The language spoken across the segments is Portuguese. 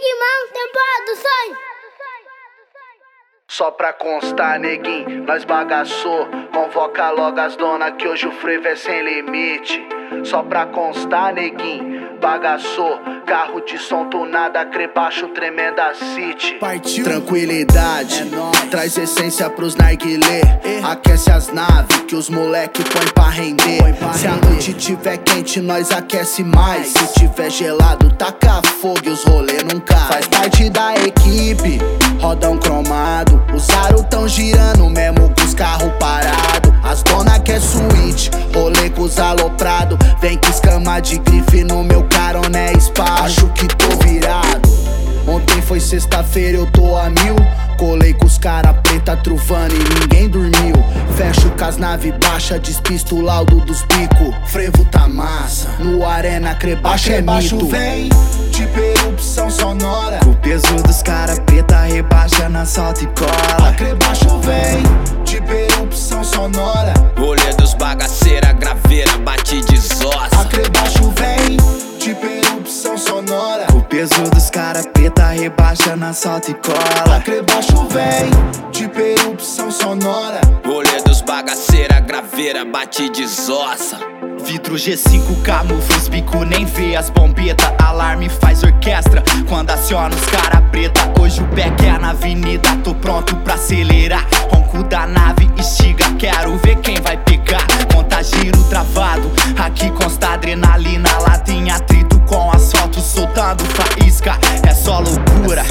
Neguimão, temporada do sonho. Só pra constar, neguinho, nós bagaçou. Convoca logo as dona que hoje o frevo é sem limite. Só pra constar, neguinho, bagaçou. Carro de som tunada, crebaixo, tremenda city. Partiu. Tranquilidade, É traz essência pros narguilé. Aquece as naves que os moleque põe pra render. Põe pra Se a render. noite tiver quente, nós aquece mais. Se tiver gelado, taca fogo e os rolê não cai. Faz parte da equipe, rodão cromado. Os aros tão girando mesmo com os carros parados. As dona quer suíte, rolê com os aloprado. Vem com escama de grife no meu Acho que tô virado. Ontem foi sexta-feira, eu tô a mil. Colei com os cara preta truvando e ninguém dormiu. Fecho com as nave baixa, despisto o laudo dos pico. Frevo tá massa, no arena crebaixo é Baixo mito. vem, tipo erupção sonora. O peso dos cara preta rebaixa na salta e cola. Salta e cola. Acrebaixo vem, tipo erupção sonora. Rolê dos bagaceira, graveira, bate de zossa. Vidro G5 camufla os bico, nem vê as bombeta. Alarme faz orquestra quando aciona os cara preta. Hoje o back é na avenida, tô pronto pra acelerar. Ronco da nave estiga, quero ver quem vai pegar. Conta giro travado, aqui consta adrenalina. Lá tem asfalto soltando faísca. É só loucura,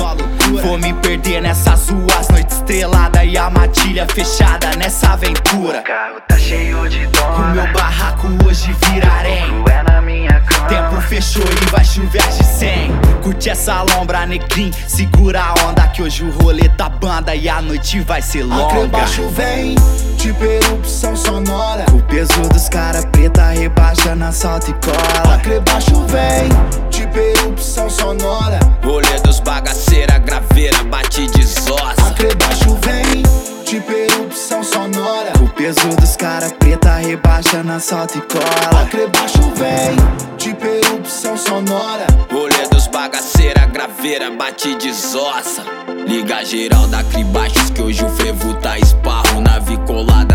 vou me perder nessas ruas. Noite estrelada e a matilha fechada nessa aventura. carro tá cheio de O dona. meu barraco hoje vira harém. é na minha cama. Tempo fechou e vai chover de 100. Curte essa lombra, neguinho. Segura a onda que hoje o rolê tá banda e a noite vai ser longa. Acrebaixo vem, tipo erupção sonora. O peso dos cara preta rebaixa na salta e cola. Acrebaixo vem, peso dos cara preta rebaixa na salta e cola. Acrebaixo vem, tipo erupção sonora. Rolê dos bagaceira, graveira, bate de zossa. Liga geral da Cribaixos que hoje o frevo tá esparro. Nave colada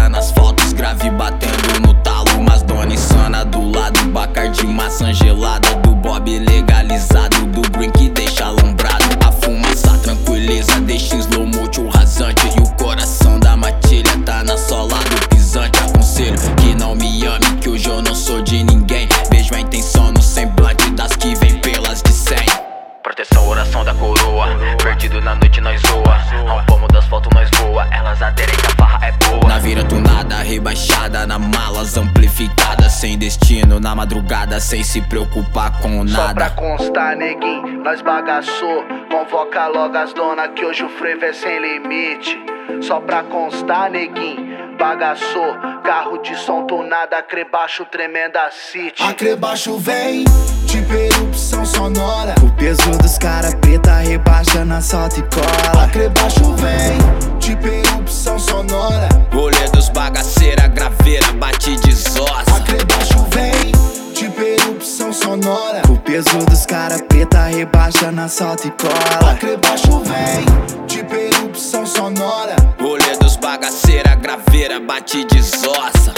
coroa. Perdido na noite nós zoa. Ao pomo das fotos nós voa. Elas aderem que a farra é boa. Na vira tunada, rebaixada. Na malas amplificada. Sem destino, na madrugada. Sem se preocupar com Só pra nada. constar, neguinho, nós bagaçou. Convoca logo as dona que hoje o frevo é sem limite. Só pra constar, neguinho, bagaçou. Carro de som tunada, crebaixo, tremenda city. Acrebaixo vem, tipo erupção sonora. O peso dos cara preta rebaixa na salta e cola. Acrebaixo vem, tipo erupção sonora. Rolê dos bagaceira, graveira, bate de zossa. Acrebaixo vem, tipo erupção sonora. O peso dos cara preta rebaixa na salta e cola. Acrebaixo vem, tipo erupção sonora. Bagaceira, graveira, bate de zossa.